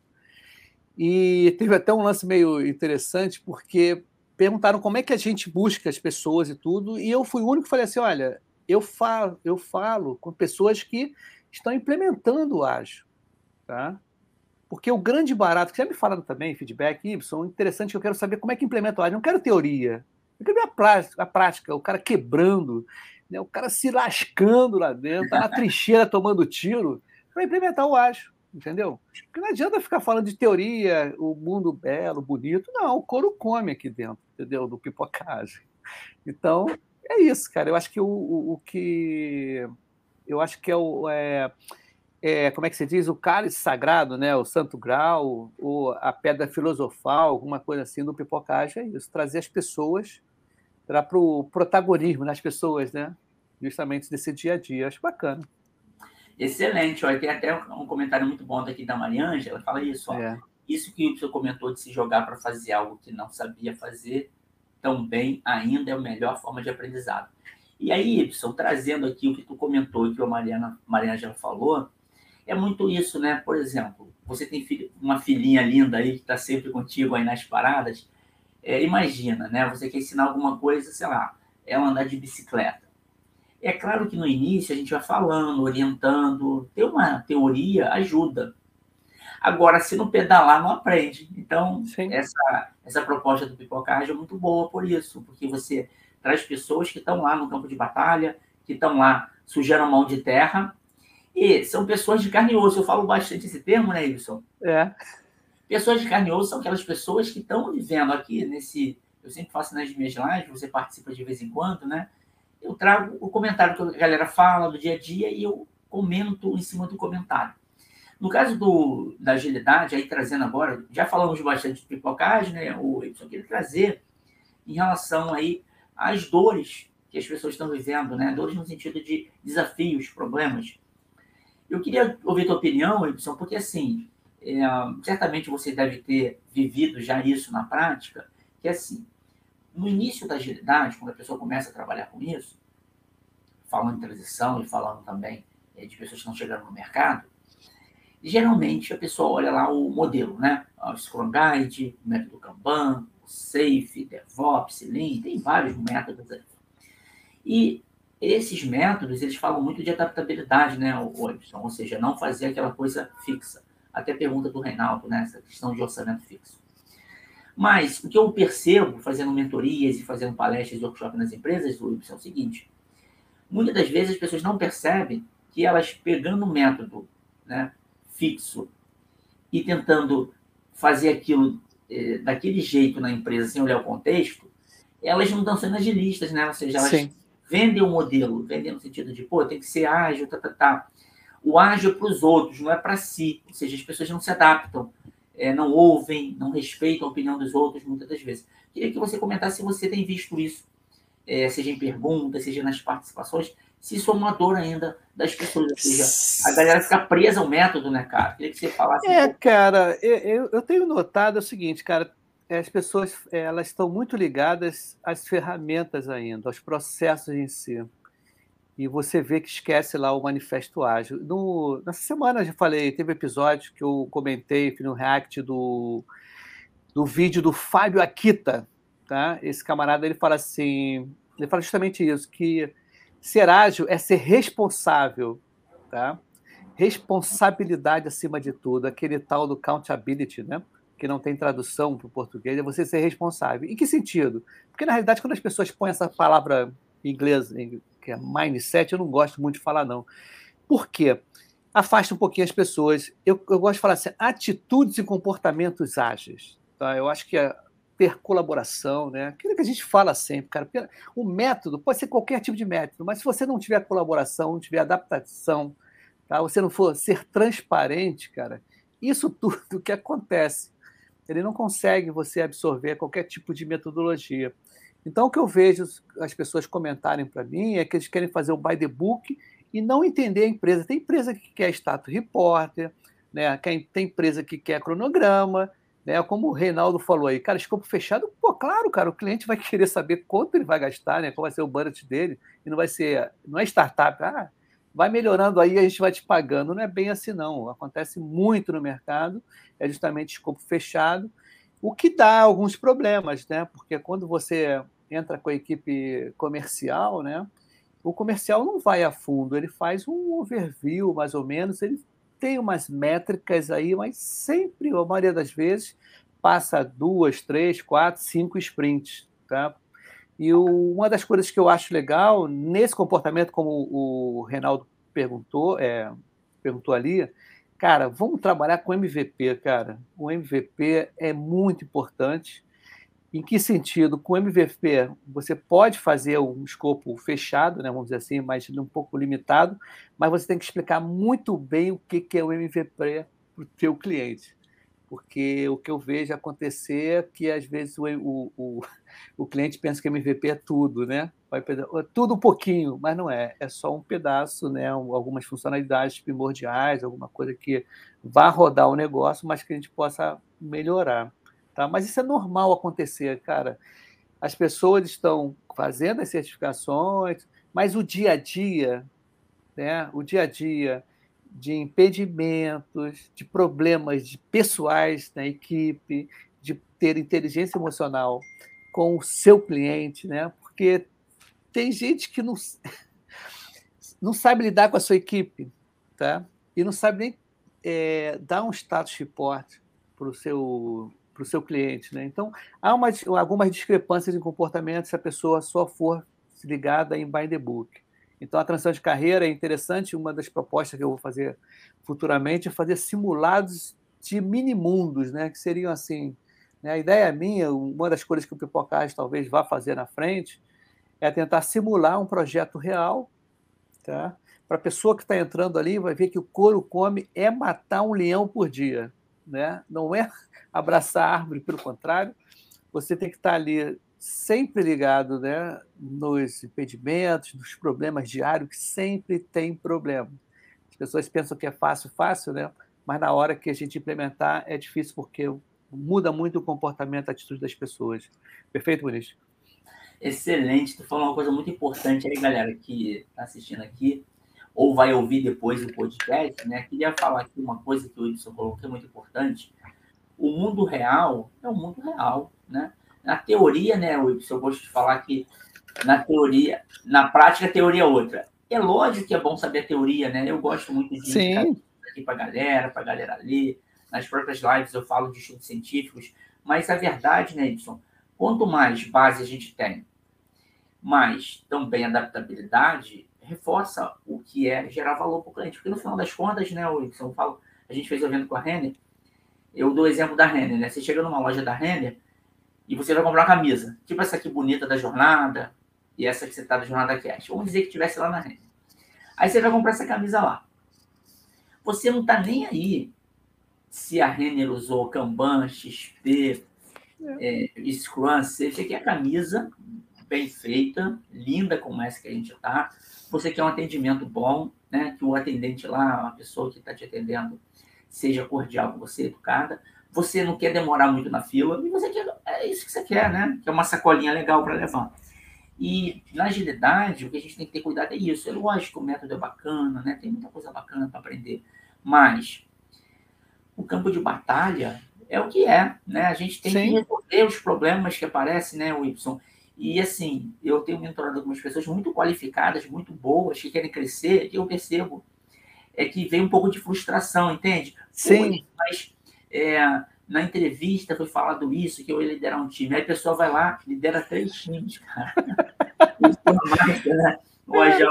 E teve até um lance meio interessante, porque perguntaram como é que a gente busca as pessoas e tudo, e eu fui o único que falei assim: olha, eu falo, eu falo com pessoas que estão implementando o ágil. Tá? Porque o grande barato, que já me falaram também, feedback, Y, interessante que eu quero saber como é que implementa o ágil. Não quero teoria. Eu quero ver a prática, a prática o cara quebrando, né, o cara se lascando lá dentro, tá na trincheira tomando tiro, para implementar o ágil. Entendeu? Porque não adianta ficar falando de teoria, o mundo belo, bonito. Não, o couro come aqui dentro, entendeu? Do pipocagem. Então, é isso, cara. Eu acho que o, o, o que. Eu acho que é o. É, é, como é que se diz, o cálice sagrado, né, o santo grau, a pedra filosofal, alguma coisa assim do pipocagem, é isso, trazer as pessoas para o protagonismo nas pessoas, né? Justamente desse dia a dia. Acho bacana. Excelente. Olha, tem até um comentário muito bom daqui da Mariângela. Ela fala isso. Ó, é. Isso que o senhor comentou de se jogar para fazer algo que não sabia fazer também ainda é a melhor forma de aprendizado. E aí, Y, trazendo aqui o que tu comentou e que a Mariana, Mariângela falou, é muito isso, né? Por exemplo, você tem uma filhinha linda aí que está sempre contigo aí nas paradas. É, imagina, né? Você quer ensinar alguma coisa, sei lá, ela andar de bicicleta. É claro que no início a gente vai falando, orientando, ter uma teoria ajuda. Agora, se não pedalar, não aprende. Então, essa, essa proposta do pipocagem é muito boa por isso, porque você traz pessoas que estão lá no campo de batalha, que estão lá sujando a mão de terra, e são pessoas de carne e osso. Eu falo bastante esse termo, né, Wilson? É. Pessoas de carne e osso são aquelas pessoas que estão vivendo aqui nesse. Eu sempre faço nas minhas lives, você participa de vez em quando, né? Eu trago o comentário que a galera fala do dia a dia e eu comento em cima do comentário. No caso do, da agilidade, aí trazendo agora, já falamos bastante de pipocagem, né? O Wilson queria trazer em relação aí às dores que as pessoas estão vivendo, né? Dores no sentido de desafios, problemas. Eu queria ouvir tua opinião, Edson, porque assim, é, certamente você deve ter vivido já isso na prática, que assim, no início da agilidade, quando a pessoa começa a trabalhar com isso, falando em transição e falando também é, de pessoas que estão chegando no mercado, geralmente a pessoa olha lá o modelo, né? O Scrum Guide, o método Kanban, o Safe, DevOps, Lean, tem vários métodos aí. E esses métodos, eles falam muito de adaptabilidade, né, Wilson? Ou seja, não fazer aquela coisa fixa. Até pergunta do Reinaldo, né, essa questão de orçamento fixo. Mas o que eu percebo fazendo mentorias e fazendo palestras e workshops nas empresas, Wilson, é o seguinte: muitas das vezes as pessoas não percebem que elas pegando um método né, fixo e tentando fazer aquilo eh, daquele jeito na empresa sem olhar o contexto, elas não estão sendo agilistas, né? Ou seja, elas Sim vendem o modelo, vendem no sentido de, pô, tem que ser ágil, tá, tá, tá. O ágil é para os outros, não é para si. Ou seja, as pessoas não se adaptam, é, não ouvem, não respeitam a opinião dos outros, muitas das vezes. Queria que você comentasse se você tem visto isso, é, seja em perguntas, seja nas participações, se isso é uma dor ainda das pessoas, ou seja, a galera fica presa ao método, né, cara? Queria que você falasse. É, um cara, eu, eu tenho notado o seguinte, cara, é, as pessoas elas estão muito ligadas às ferramentas ainda, aos processos em si. E você vê que esquece lá o manifesto ágil. No, nessa semana já falei, teve episódio que eu comentei no React do, do vídeo do Fábio Akita. Tá? Esse camarada ele fala assim, ele fala justamente isso, que ser ágil é ser responsável, tá? Responsabilidade acima de tudo, aquele tal do accountability, né? que não tem tradução para o português, é você ser responsável. Em que sentido? Porque, na realidade, quando as pessoas põem essa palavra em inglês, que é mindset, eu não gosto muito de falar, não. Por quê? Afasta um pouquinho as pessoas. Eu, eu gosto de falar assim, atitudes e comportamentos ágeis. Tá? Eu acho que é ter colaboração, né? Aquilo que a gente fala sempre, cara. O método pode ser qualquer tipo de método, mas se você não tiver colaboração, não tiver adaptação, tá? você não for ser transparente, cara, isso tudo que acontece ele não consegue você absorver qualquer tipo de metodologia. Então, o que eu vejo as pessoas comentarem para mim é que eles querem fazer o by the book e não entender a empresa. Tem empresa que quer status repórter, né? tem empresa que quer cronograma, né? como o Reinaldo falou aí, cara, escopo fechado, pô, claro, cara, o cliente vai querer saber quanto ele vai gastar, né? qual vai ser o budget dele, e não vai ser, não é startup, ah, vai melhorando aí, a gente vai te pagando. Não é bem assim, não. Acontece muito no mercado, é justamente escopo fechado, o que dá alguns problemas, né? Porque quando você entra com a equipe comercial, né? O comercial não vai a fundo, ele faz um overview, mais ou menos, ele tem umas métricas aí, mas sempre, a maioria das vezes, passa duas, três, quatro, cinco sprints, tá? E o, uma das coisas que eu acho legal nesse comportamento, como o Reinaldo perguntou, é, perguntou ali, cara, vamos trabalhar com MVP, cara. O MVP é muito importante. Em que sentido? Com MVP, você pode fazer um escopo fechado, né, vamos dizer assim, mas um pouco limitado, mas você tem que explicar muito bem o que é o MVP para o seu cliente. porque o que eu vejo acontecer é que, às vezes, o, o, o, cliente pensa que MVP é tudo, né? Tudo um pouquinho, mas não é. É só um pedaço, né? algumas funcionalidades primordiais, alguma coisa que vá rodar o negócio, mas que a gente possa melhorar. Tá? Mas isso é normal acontecer, cara. As pessoas estão fazendo as certificações, mas o dia a dia, né? o dia a dia de impedimentos, de problemas de pessoais na equipe, de ter inteligência emocional com o seu cliente, né? Porque tem gente que não, não sabe lidar com a sua equipe, tá? E não sabe nem é, dar um status report para o seu para o seu cliente, né? Então há uma, algumas discrepâncias em comportamento se a pessoa só for ligada em by the book. Então, a transição de carreira é interessante. Uma das propostas que eu vou fazer futuramente é fazer simulados de mini-mundos, né? que seriam assim. Né? A ideia minha, uma das coisas que o Pipocage talvez vá fazer na frente, é tentar simular um projeto real. Tá? Para a pessoa que está entrando ali, vai ver que o couro come é matar um leão por dia. Né? Não é abraçar a árvore, pelo contrário, você tem que estar ali sempre ligado né, nos impedimentos, nos problemas diários, que sempre tem problema. As pessoas pensam que é fácil, fácil, né? mas na hora que a gente implementar é difícil porque muda muito o comportamento, a atitude das pessoas. Perfeito, Muniz? Excelente. Tu falou uma coisa muito importante aí, galera, que está assistindo aqui, ou vai ouvir depois o podcast, né? Queria falar aqui uma coisa que o Edson colocou que é muito importante. O mundo real é o mundo real, né? Na teoria, né, Wilson, eu gosto de falar que na teoria, na prática, a teoria é outra. É lógico que é bom saber a teoria, né? Eu gosto muito de Sim. aqui para a galera, para a galera ler. Nas próprias lives eu falo de estudos científicos, mas a verdade, né, Edson, quanto mais base a gente tem, mais também adaptabilidade, reforça o que é gerar valor para o cliente. Porque no final das contas, né, Wilson, eu falo, a gente fez o evento com a Renner, eu dou o exemplo da Renner, né? Você chega numa loja da Renner, e você vai comprar uma camisa, tipo essa aqui bonita da jornada e essa que você tá da jornada cash. Vamos dizer que tivesse lá na rede. Aí você vai comprar essa camisa lá. Você não tá nem aí se a Renner usou Kanban, XP, é. É, Scrum, seja que a camisa bem feita, linda como essa que a gente tá. Você quer um atendimento bom, né? Que o atendente lá, a pessoa que está te atendendo, seja cordial com você, educada você não quer demorar muito na fila e você quer, é isso que você quer, né? Que é uma sacolinha legal para levar. E na agilidade, o que a gente tem que ter cuidado é isso. É lógico, o método é bacana, né? Tem muita coisa bacana para aprender, mas o campo de batalha é o que é, né? A gente tem Sim. que resolver os problemas que aparecem, né, Y. E assim, eu tenho mentorado algumas pessoas muito qualificadas, muito boas, que querem crescer, e eu percebo é que vem um pouco de frustração, entende? Sim. mas é, na entrevista foi falado isso, que eu ia liderar um time. Aí a pessoa vai lá, lidera três times, cara. né?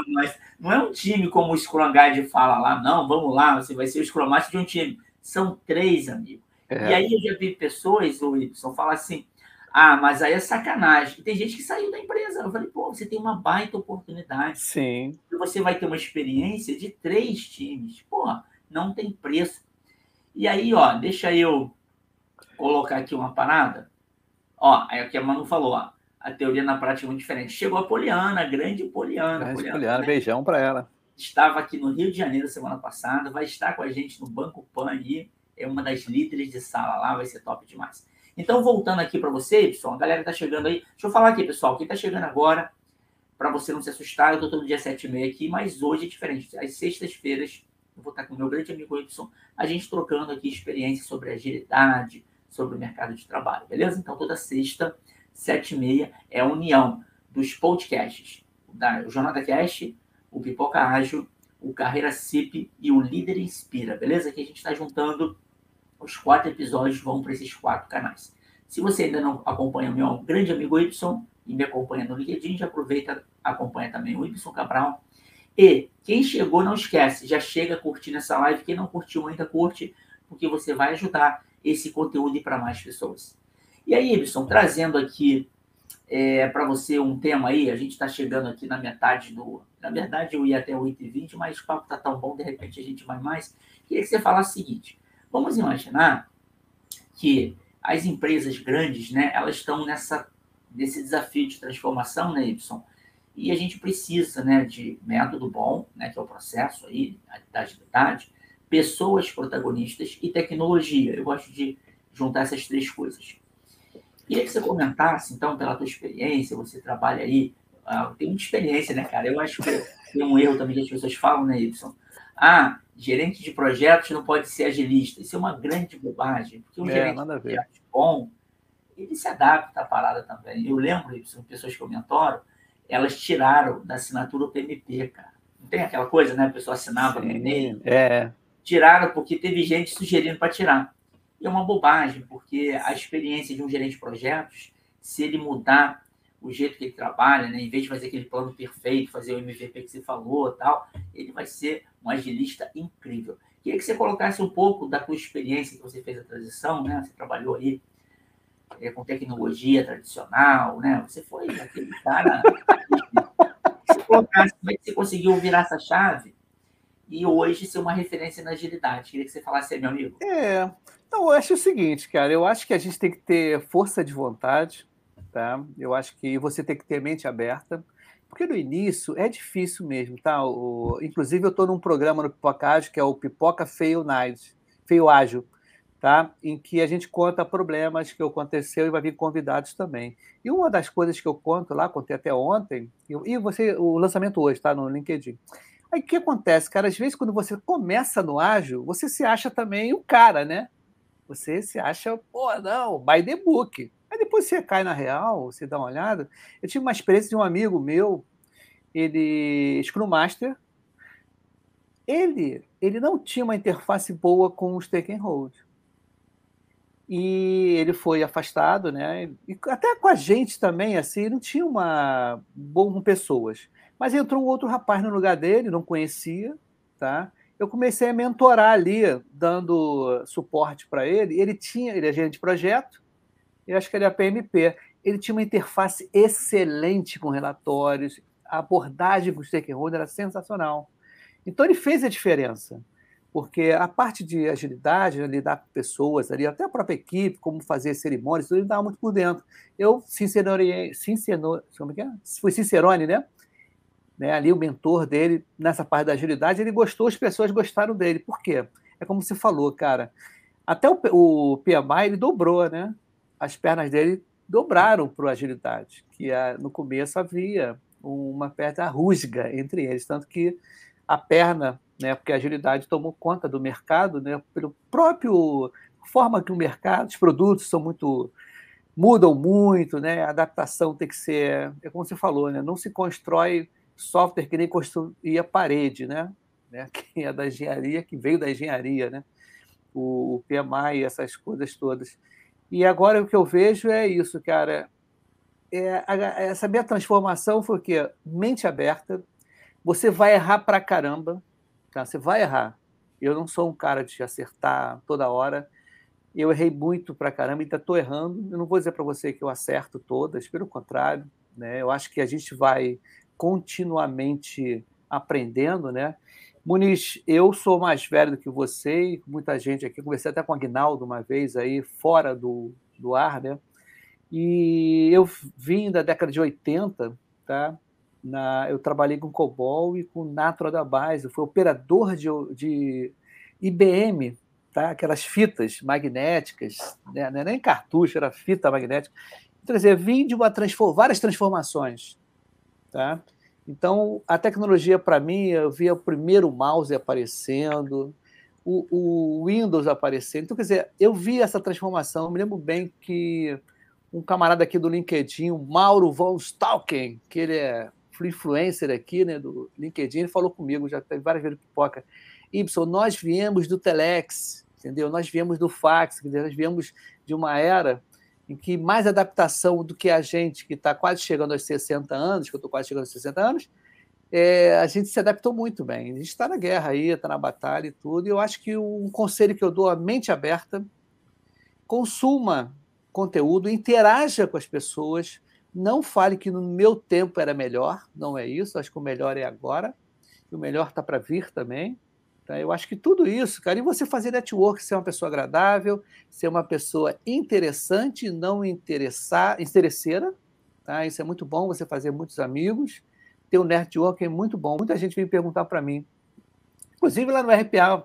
mais. Não é um time como o Scrum Guide fala lá, não, vamos lá, você vai ser o Scrum Master de um time. São três, amigo. É. E aí eu já vi pessoas, o Y, falar assim, ah, mas aí é sacanagem. E tem gente que saiu da empresa. Eu falei, pô, você tem uma baita oportunidade. Sim. E você vai ter uma experiência de três times. Pô, não tem preço. E aí, ó, deixa eu colocar aqui uma parada. Ó, aí aqui a Manu falou, ó, a teoria na prática é muito diferente. Chegou a Poliana, a grande Poliana. Grande Poliana, Poliana né? beijão para ela. Estava aqui no Rio de Janeiro semana passada, vai estar com a gente no Banco Pan aí, é uma das líderes de sala lá, vai ser top demais. Então, voltando aqui para você, pessoal, a galera tá chegando aí. Deixa eu falar aqui, pessoal, quem tá chegando agora, para você não se assustar, eu tô todo dia 7 e meia aqui, mas hoje é diferente. Às sextas-feiras, eu vou estar com o meu grande amigo Edson, a gente trocando aqui experiências sobre agilidade, sobre o mercado de trabalho, beleza? Então, toda sexta, sete e meia, é a união dos podcasts, da Jornada Cast, o Pipoca Ágil, o Carreira CIP e o Líder Inspira, beleza? Aqui a gente está juntando os quatro episódios, vão para esses quatro canais. Se você ainda não acompanha o meu grande amigo Y e me acompanha no LinkedIn, já aproveita, acompanha também o Y Cabral, e quem chegou, não esquece, já chega curtindo essa live. Quem não curtiu ainda, curte, porque você vai ajudar esse conteúdo para mais pessoas. E aí, Ibson, trazendo aqui é, para você um tema aí, a gente está chegando aqui na metade do. Na verdade, eu ia até 8h20, mas o papo está tão bom, de repente a gente vai mais. Queria que você falasse o seguinte: vamos imaginar que as empresas grandes, né, elas estão nessa nesse desafio de transformação, né, Y? E a gente precisa, né, de método bom, né, que é o processo aí da agilidade, pessoas protagonistas e tecnologia. Eu gosto de juntar essas três coisas. Queria que você comentasse, então, pela tua experiência, você trabalha aí, uh, tem muita experiência, né, cara? Eu acho que tem um erro também que as pessoas falam, né, Y? Ah, gerente de projetos não pode ser agilista. Isso é uma grande bobagem, porque um é, gerente de projetos bom, ele se adapta à parada também. Eu lembro, Y, pessoas que eu mentoro, elas tiraram da assinatura o PMP, cara. Não tem aquela coisa, né? A pessoa assinava Sim, no e-mail. É. Tiraram porque teve gente sugerindo para tirar. E é uma bobagem, porque a experiência de um gerente de projetos, se ele mudar o jeito que ele trabalha, né, em vez de fazer aquele plano perfeito, fazer o MVP que você falou tal, ele vai ser um agilista incrível. Queria que você colocasse um pouco da tua experiência que você fez a transição, né? Você trabalhou aí é, com tecnologia tradicional, né? Você foi aquele cara. você colocasse como é que você conseguiu virar essa chave e hoje ser uma referência na agilidade. Queria que você falasse aí, meu amigo. É, então, eu acho o seguinte, cara, eu acho que a gente tem que ter força de vontade, tá? Eu acho que você tem que ter mente aberta, porque no início é difícil mesmo, tá? O, inclusive, eu estou num programa no Pipoca Ágil, que é o Pipoca Feio Night, Ágil, tá? Em que a gente conta problemas que aconteceu e vai vir convidados também. E uma das coisas que eu conto lá, contei até ontem, e você, o lançamento hoje, tá? No LinkedIn. Aí o que acontece, cara? Às vezes, quando você começa no ágil, você se acha também o cara, né? Você se acha, pô, não, by the book. Aí depois você cai na real, você dá uma olhada. Eu tive uma experiência de um amigo meu, ele, Scrum Master, ele, ele não tinha uma interface boa com os take and hold. E ele foi afastado, né? E até com a gente também, assim, não tinha uma bom pessoas. Mas entrou um outro rapaz no lugar dele, não conhecia, tá? eu comecei a mentorar ali, dando suporte para ele. Ele tinha, ele é gerente de projeto, eu acho que ele é PMP. Ele tinha uma interface excelente com relatórios, a abordagem com o stakeholder era sensacional. Então ele fez a diferença, porque a parte de agilidade, né, lidar com pessoas ali, até a própria equipe, como fazer cerimônias, ele estava muito por dentro. Eu, sincerone, como é é? Fui sincerone, né? né, ali o mentor dele, nessa parte da agilidade, ele gostou, as pessoas gostaram dele. Por quê? É como você falou, cara. Até o, o PMI ele dobrou, né? As pernas dele dobraram para a agilidade, que no começo havia uma perna rusga entre eles, tanto que a perna, né, porque a agilidade tomou conta do mercado, né, pelo próprio forma que o mercado, os produtos são muito mudam muito, né? A adaptação tem que ser, é como você falou, né? Não se constrói software que nem construía parede, né? né? Que é da engenharia, que veio da engenharia, né? O, PMI, essas coisas todas. E agora o que eu vejo é isso, cara. É, essa minha transformação foi o quê? Mente aberta. Você vai errar pra caramba, tá? Você vai errar. Eu não sou um cara de acertar toda hora. Eu errei muito pra caramba, ainda estou errando. Eu não vou dizer para você que eu acerto todas, pelo contrário. Né? Eu acho que a gente vai continuamente aprendendo, né? Muniz, eu sou mais velho do que você, muita gente aqui, conversei até com o Agnaldo uma vez aí, fora do, do ar, né? E eu vim da década de 80, tá? Na, eu trabalhei com COBOL e com Natro da Base, fui operador de, de IBM, tá? aquelas fitas magnéticas, né? não é nem cartucho, era fita magnética. Quer dizer, vim de uma várias transformações. Tá? Então, a tecnologia, para mim, eu via o primeiro mouse aparecendo, o, o, Windows aparecendo. Então, quer dizer, eu vi essa transformação. Eu me lembro bem que um camarada aqui do LinkedIn, o Mauro von Stalken, que ele é influencer aqui né, do LinkedIn, ele falou comigo, já teve várias vezes pipoca. Y, nós viemos do Telex, entendeu? Nós viemos do fax, nós viemos de uma era em que mais adaptação do que a gente que está quase chegando aos 60 anos, que eu estou quase chegando aos 60 anos, é, a gente se adaptou muito bem. A gente está na guerra aí, está na batalha e tudo. E eu acho que um conselho que eu dou a mente aberta, consuma conteúdo, interaja com as pessoas, não fale que no meu tempo era melhor, não é isso. Acho que o melhor é agora, e o melhor está para vir também. Tá? Eu acho que tudo isso, cara, e você fazer network, ser uma pessoa agradável, ser uma pessoa interessante, não interessar, interesseira, tá? Isso é muito bom, você fazer muitos amigos, ter um network é muito bom. Muita gente vem perguntar para mim, inclusive lá no RPA,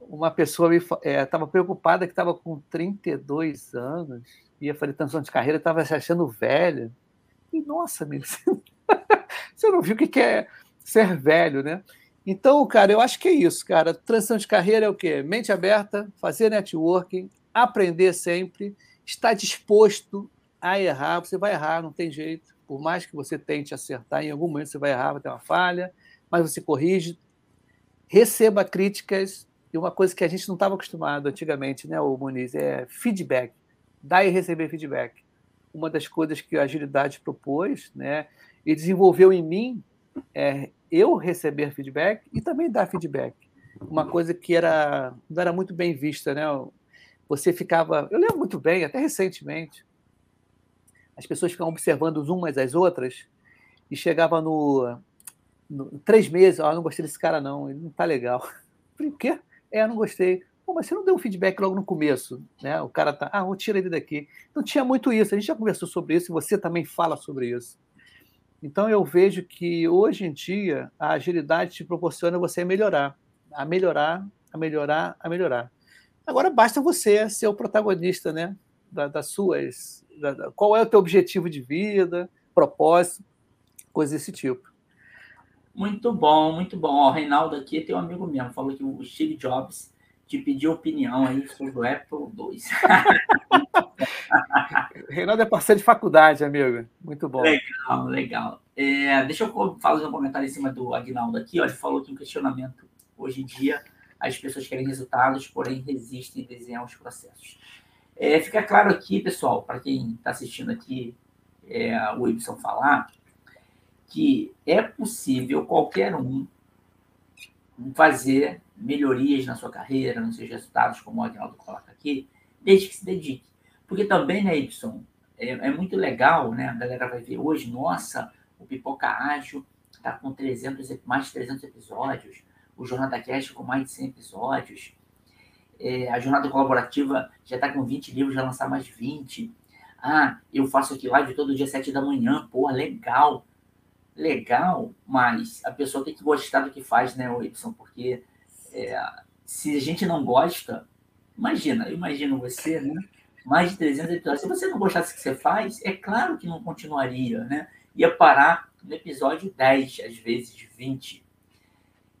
uma pessoa estava é, preocupada que estava com 32 anos, ia fazer transição de carreira, estava se achando velha. E, nossa, amigo, você não viu o que é ser velho, né? Então, cara, eu acho que é isso, cara. Transição de carreira é o quê? Mente aberta, fazer networking, aprender sempre, estar disposto a errar. Você vai errar, não tem jeito. Por mais que você tente acertar, em algum momento você vai errar, vai ter uma falha, mas você corrige. Receba críticas. E uma coisa que a gente não estava acostumado antigamente, né, o Muniz, é feedback. Dar e receber feedback. Uma das coisas que a agilidade propôs, né, e desenvolveu em mim é eu receber feedback e também dar feedback. Uma coisa que era, não era muito bem vista, né? Você ficava. Eu lembro muito bem, até recentemente, as pessoas ficavam observando umas às outras e chegava no, no três meses, ah, não gostei desse cara não, ele não tá legal. falei, o quê? É, não gostei. Pô, mas você não deu um feedback logo no começo, né? O cara tá, ah, vou tirar ele daqui. Não tinha muito isso. A gente já conversou sobre isso e você também fala sobre isso. Então eu vejo que hoje em dia a agilidade te proporciona você melhorar, a melhorar, a melhorar, a melhorar. Agora basta você ser o protagonista, né? das suas, da, da, qual é o teu objetivo de vida, propósito, coisas desse tipo. Muito bom, muito bom. O Reinaldo aqui tem um amigo mesmo, falou que o Steve Jobs te pediu opinião aí sobre o Apple 2. Reinaldo é parceiro de faculdade, amigo. Muito bom. Legal, legal. É, deixa eu fazer um comentário em cima do Agnaldo aqui. Ó, ele falou que um questionamento hoje em dia as pessoas querem resultados, porém resistem a desenhar os processos. É, fica claro aqui, pessoal, para quem está assistindo aqui é, o Ibson falar, que é possível qualquer um fazer melhorias na sua carreira, nos seus resultados, como o Agnaldo coloca aqui, desde que se dedique. Porque também, né, Y, é, é, muito legal, né? A galera vai ver hoje, nossa, o Pipoca Ágil está com 300, mais de 300 episódios, o Jornada Cast com mais de 100 episódios, é, a Jornada Colaborativa já está com 20 livros, já lançar mais 20. Ah, eu faço aqui live todo dia 7 da manhã, pô, legal. Legal, mas a pessoa tem que gostar do que faz, né, Y? Porque é, se a gente não gosta, imagina, imagino você, né? Mais de 300 episódios. Se você não gostasse do que você faz, é claro que não continuaria, né? Ia parar no episódio 10, às vezes 20.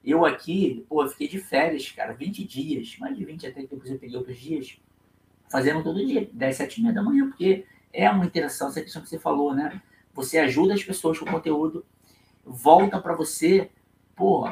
Eu aqui, pô, fiquei de férias, cara, 20 dias, mais de 20 até que eu peguei outros dias, fazendo todo dia, 10, 7 e meia da manhã, porque é uma interação, essa questão que você falou, né? Você ajuda as pessoas com o conteúdo, volta para você, pô,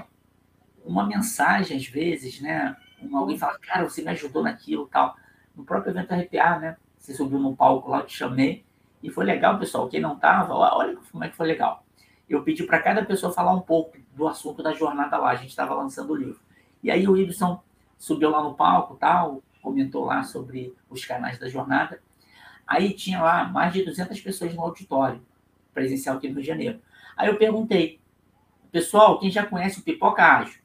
uma mensagem às vezes, né? Uma, alguém fala, cara, você me ajudou naquilo tal no próprio evento RPA, né? Você subiu no palco lá, eu te chamei. E foi legal, pessoal. Quem não estava, olha como é que foi legal. Eu pedi para cada pessoa falar um pouco do assunto da jornada lá. A gente estava lançando o livro. E aí o Ibson subiu lá no palco, tal, comentou lá sobre os canais da jornada. Aí tinha lá mais de 200 pessoas no auditório presencial aqui no Rio de Janeiro. Aí eu perguntei, pessoal, quem já conhece o Pipoca Ágil?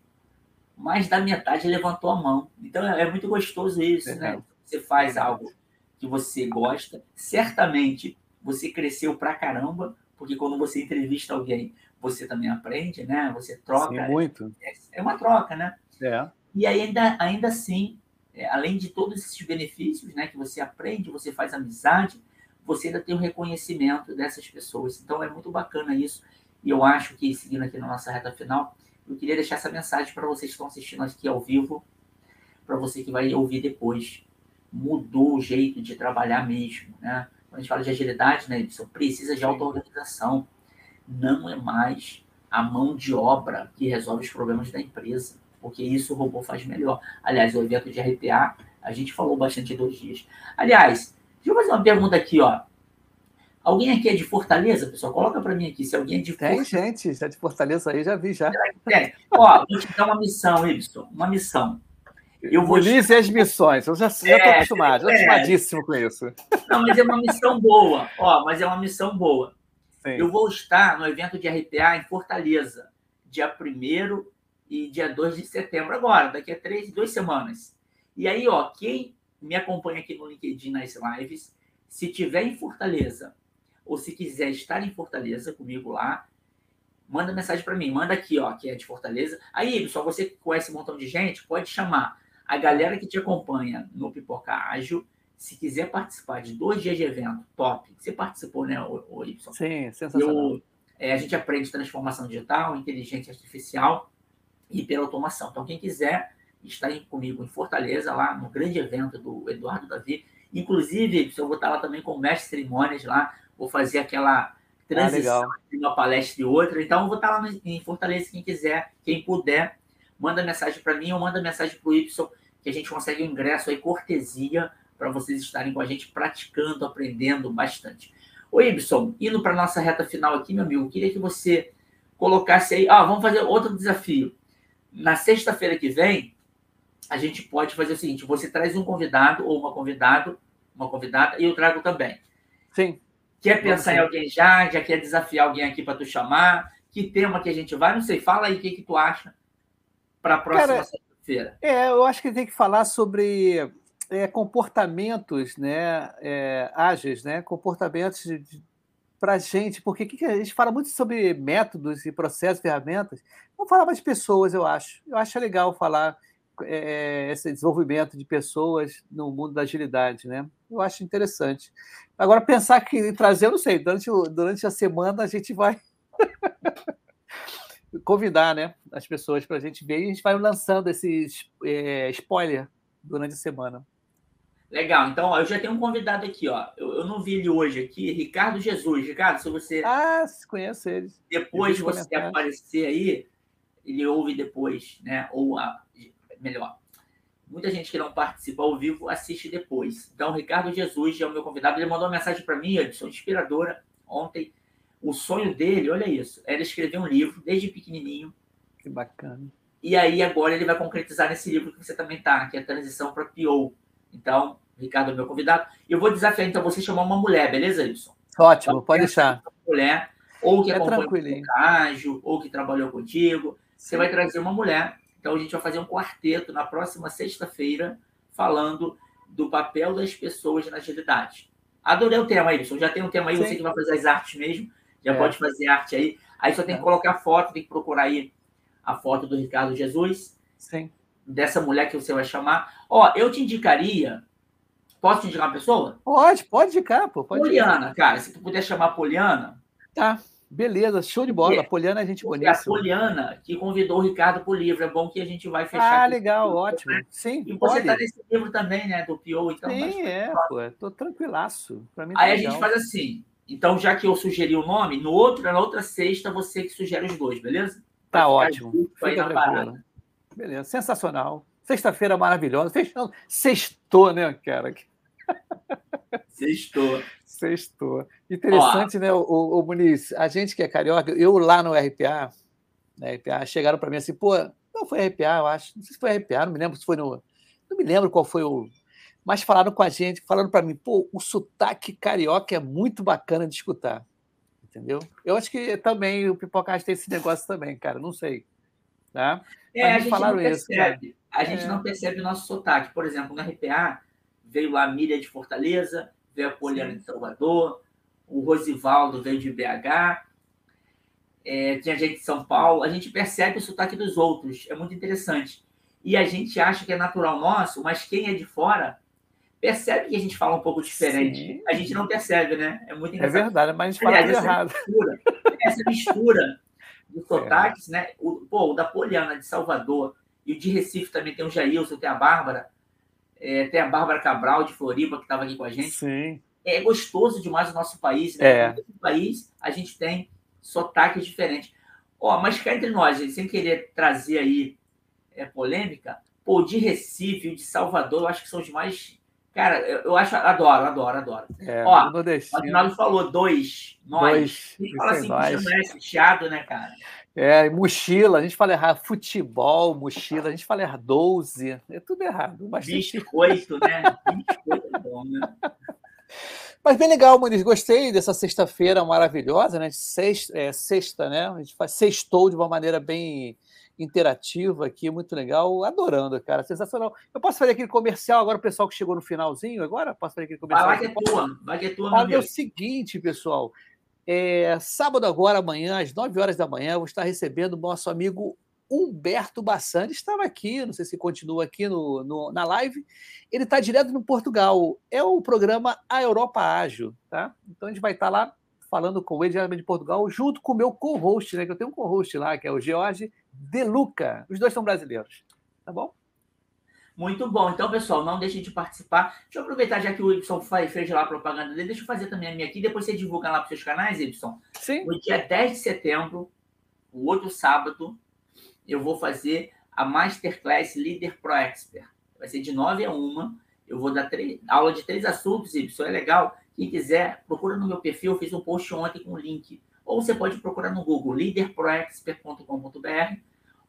Mais da metade levantou a mão. Então é muito gostoso isso, é, né? Você faz algo que você gosta, certamente você cresceu pra caramba, porque quando você entrevista alguém, você também aprende, né? Você troca. Sim, muito. É, é uma troca, né? É. E ainda, ainda assim, é, além de todos esses benefícios, né, que você aprende, você faz amizade, você ainda tem o reconhecimento dessas pessoas. Então é muito bacana isso. E eu acho que, seguindo aqui na nossa reta final, eu queria deixar essa mensagem para vocês que estão assistindo aqui ao vivo, para você que vai ouvir depois mudou o jeito de trabalhar mesmo. Né? Quando a gente fala de agilidade, né, Edson, precisa de auto-organização. Não é mais a mão de obra que resolve os problemas da empresa, porque isso o robô faz melhor. Aliás, o evento de RPA, a gente falou bastante dois dias. Aliás, deixa eu fazer uma pergunta aqui, ó. Alguém aqui é de Fortaleza, pessoal? Coloca para mim aqui se alguém é de Fortaleza. Tem gente, já é de Fortaleza aí, já vi já. Ó, vou te dar uma missão, Ibson, uma missão. Eu vou... e as missões, eu já estou é, acostumado, é. acostumadíssimo com isso. Não, mas é uma missão boa, ó, mas é uma missão boa. Sim. Eu vou estar no evento de RPA em Fortaleza, dia 1 e dia 2 de setembro agora, daqui a três, duas semanas. E aí, ó, quem me acompanha aqui no LinkedIn nas lives, se tiver em Fortaleza ou se quiser estar em Fortaleza comigo lá, manda mensagem para mim, manda aqui, ó, que é de Fortaleza. Aí, só você que conhece um montão de gente, pode chamar a galera que te acompanha no Pipoca Ágil. Se quiser participar de dois dias de evento, top. Você participou, né, o, o Y? Sim, sensacional. Eu, é, a gente aprende transformação digital, inteligência artificial e hiperautomação. Então, quem quiser estar comigo em Fortaleza, lá no grande evento do Eduardo Davi. Inclusive, eu vou estar lá também com mestre cerimônias lá, vou fazer aquela transição ah, de uma palestra e outra. Então, eu vou estar lá em Fortaleza, quem quiser, quem puder, manda mensagem para mim ou manda mensagem para o Y, que a gente consegue um ingresso aí, cortesia, para vocês estarem com a gente praticando, aprendendo bastante. Ô, Ibson, indo para nossa reta final aqui, meu amigo, queria que você colocasse aí. Ah, vamos fazer outro desafio. Na sexta-feira que vem, a gente pode fazer o seguinte: você traz um convidado ou uma convidado, uma convidada, e eu trago também. Sim. Quer pensar em alguém já? Já quer desafiar alguém aqui para tu chamar? Que tema que a gente vai? Não sei, fala aí o que, que tu acha para a próxima sexta-feira. É, eu acho que tem que falar sobre é, comportamentos né, é, ágeis, né, comportamentos para a gente, porque que a gente fala muito sobre métodos e processos, ferramentas, vamos falar mais de pessoas, eu acho. Eu acho legal falar é, esse desenvolvimento de pessoas no mundo da agilidade, né? Eu acho interessante. Agora, pensar que trazer, eu não sei, durante, durante a semana a gente vai convidar né, as pessoas para a gente ver e a gente vai lançando esse é, spoiler durante a semana. Legal, então ó, eu já tenho um convidado aqui, ó. Eu, eu, não vi ele hoje aqui, Ricardo Jesus. Ricardo, se você. Ah, conheço ele. Depois você comentar. aparecer aí, ele ouve depois, né? Ou a, melhor. Muita gente que não participa ao vivo assiste depois. Então, Ricardo Jesus é o meu convidado. Ele mandou uma mensagem para mim, Edson, inspiradora, ontem. O sonho dele, olha isso, era escrever um livro desde pequenininho. Que bacana. E aí, agora, ele vai concretizar nesse livro que você também está, que é a transição para PO. Então, Ricardo é meu convidado. Eu vou desafiar, então, você chamar uma mulher, beleza, Wilson? Ótimo, pode deixar. Mulher, ou que é acompanha o ou que trabalhou contigo. Você Sim. vai trazer uma mulher. Então, a gente vai fazer um quarteto na próxima sexta-feira, falando do papel das pessoas na agilidade. Adorei o tema, Wilson. Já tem um tema aí, Sim. você que vai fazer as artes mesmo. Já é. pode fazer arte aí. Aí só tem que é. colocar foto, tem que procurar aí a foto do Ricardo Jesus. Sim. Dessa mulher que você vai chamar. Ó, eu te indicaria Posso te indicar uma pessoa? Pode, pode indicar, pô. Pode Poliana, indicar. cara. Se tu puder chamar a Poliana. Tá, beleza, show de bola. É, a Poliana é gente bonita. É a Poliana que convidou o Ricardo para o livro. É bom que a gente vai fechar. Ah, legal, livro, ótimo. Né? Sim, E você está nesse livro também, né? Do Pio, então. Sim, é, pô. Tô tranquilaço. Pra mim tá Aí legal. a gente faz assim. Então, já que eu sugeri o nome, no outro, na outra sexta, você que sugere os dois, beleza? Tá ótimo. Fica tranquilo. Beleza, sensacional. Sexta-feira maravilhosa. Fechando. Sextou, né, cara? Sextou. Sextou. Interessante, Ó, né, o, o, Muniz? A gente que é carioca, eu lá no RPA, na RPA, chegaram para mim assim, pô, não foi RPA, eu acho. Não sei se foi RPA, não me lembro se foi no. Não me lembro qual foi o. Mas falaram com a gente, falando para mim, pô, o sotaque carioca é muito bacana de escutar. Entendeu? Eu acho que também o Pipocast tem esse negócio também, cara, não sei. Tá? É, a gente falaram não percebe. Isso, a gente é. não percebe o nosso sotaque. Por exemplo, no RPA, veio lá a Miriam de Fortaleza, veio a Poliana de Salvador, o Rosivaldo veio de BH, é, tinha gente de São Paulo. A gente percebe o sotaque dos outros, é muito interessante. E a gente acha que é natural nosso, mas quem é de fora percebe que a gente fala um pouco diferente. Sim. A gente não percebe, né? É muito é engraçado. É verdade, mas a gente fala Aliás, essa errado. Mistura, essa mistura dos sotaques, é. né? O, pô, o da Poliana de Salvador e o de Recife também tem o Jailson, tem a Bárbara. É, tem a Bárbara Cabral, de Floripa, que estava aqui com a gente. Sim. É gostoso demais o nosso país. Né? É. No país, a gente tem sotaques diferentes. Ó, mas cá entre nós, gente, sem querer trazer aí é, polêmica, pô, de Recife, o de Salvador, eu acho que são os mais. Cara, eu, eu acho, adoro, adoro, adoro. É, Ó, o Aguinaldo falou dois, nós. Dois, Quem fala assim, nós. chama chiado, né, cara? É, mochila, a gente fala errado, futebol, mochila, a gente fala errado, 12, é tudo errado. Bastante... Biscoito, né? Biscoito é bom, né? Mas bem legal, Muniz, gostei dessa sexta-feira maravilhosa, né? Sexta, é, sexta, né? A gente faz sextou de uma maneira bem interativa aqui, muito legal. Adorando, cara. Sensacional. Eu posso fazer aquele comercial agora, o pessoal que chegou no finalzinho agora? Posso fazer aquele comercial? Vai, vai que é tua. Vai que é tua, meu É o seguinte, pessoal. É, sábado agora, amanhã, às 9 horas da manhã, eu vou estar recebendo o nosso amigo Humberto Bassani. Estava aqui, não sei se continua aqui no, no na live. Ele está direto no Portugal. É o programa A Europa Ágil, tá? Então a gente vai estar lá falando com ele diretamente de Portugal, junto com o meu co-host, né? Que eu tenho um co-host lá, que é o George De Luca. Os dois são brasileiros. Tá bom? Muito bom. Então, pessoal, não deixem de participar. Deixa eu aproveitar, já que o Y fez lá a propaganda dele, deixa eu fazer também a minha aqui, depois você divulga lá para os seus canais, Y. Sim. No dia 10 de setembro, o outro sábado, eu vou fazer a Masterclass Leader Pro Expert. Vai ser de 9 a 1. Eu vou dar três, aula de três assuntos, Y. É legal. Quem quiser, procura no meu perfil, eu fiz um post ontem com o link. Ou você pode procurar no Google, leaderproexpert.com.br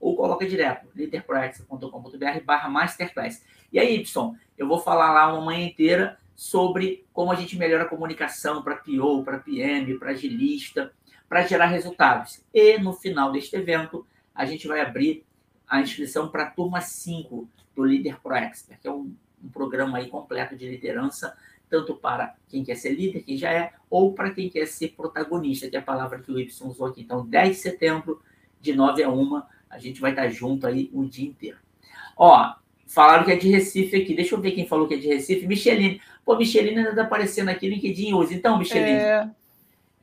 ou coloca direto, leaderproexpert.com.br barra masterclass. E aí, Y, eu vou falar lá uma manhã inteira sobre como a gente melhora a comunicação para PO, para PM, para agilista, para gerar resultados. E no final deste evento, a gente vai abrir a inscrição para a turma 5 do Líder Pro Expert, que é um, um programa aí completo de liderança tanto para quem quer ser líder, quem já é, ou para quem quer ser protagonista, que é a palavra que o Y usou aqui. Então, 10 de setembro, de 9 a 1, a gente vai estar junto aí o dia inteiro. Ó, falaram que é de Recife aqui. Deixa eu ver quem falou que é de Recife. Micheline. Pô, Micheline ainda está aparecendo aqui no LinkedIn hoje. Então, Micheline. É...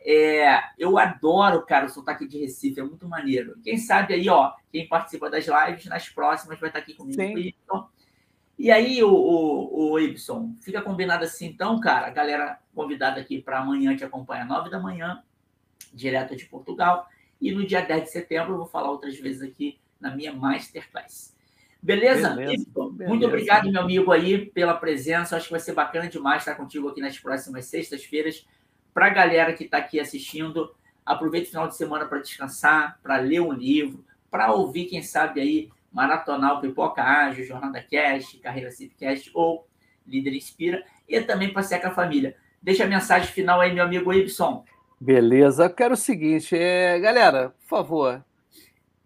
É, eu adoro, cara, o sotaque de Recife, é muito maneiro. Quem sabe aí, ó, quem participa das lives, nas próximas vai estar aqui comigo. Sim. E aí, o, o, o Y, fica combinado assim, então, cara, a galera convidada aqui para amanhã te acompanha, 9 da manhã, direto de Portugal. E no dia 10 de setembro, eu vou falar outras vezes aqui na minha Masterclass. Beleza? Beleza, beleza. Muito obrigado, meu amigo, aí, pela presença. Acho que vai ser bacana demais estar contigo aqui nas próximas sextas-feiras. Para a galera que está aqui assistindo, aproveite o final de semana para descansar, para ler um livro, para ouvir, quem sabe, aí Maratonal Pipoca Ágil, Jornada Cast, Carreira Cipcast ou Líder Inspira, e também passear com a família. Deixa a mensagem final aí, meu amigo Ibson. Beleza, eu quero o seguinte, é, galera, por favor,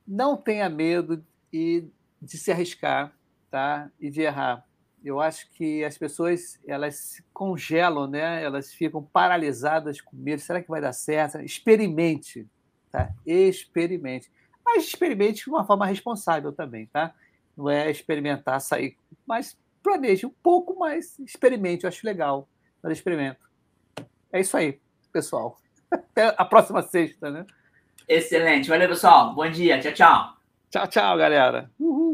não tenha medo de, de se arriscar, tá? E de errar. Eu acho que as pessoas elas se congelam, né? Elas ficam paralisadas com medo. Será que vai dar certo? Experimente, tá? Experimente mas experimente de uma forma responsável também, tá? Não é experimentar, sair, mas planeje um pouco mais, experimente, eu acho legal, mas experimento. É isso aí, pessoal. Até a próxima sexta, né? Excelente. Valeu, pessoal. Bom dia. Tchau, tchau. Tchau, tchau, galera. Uh!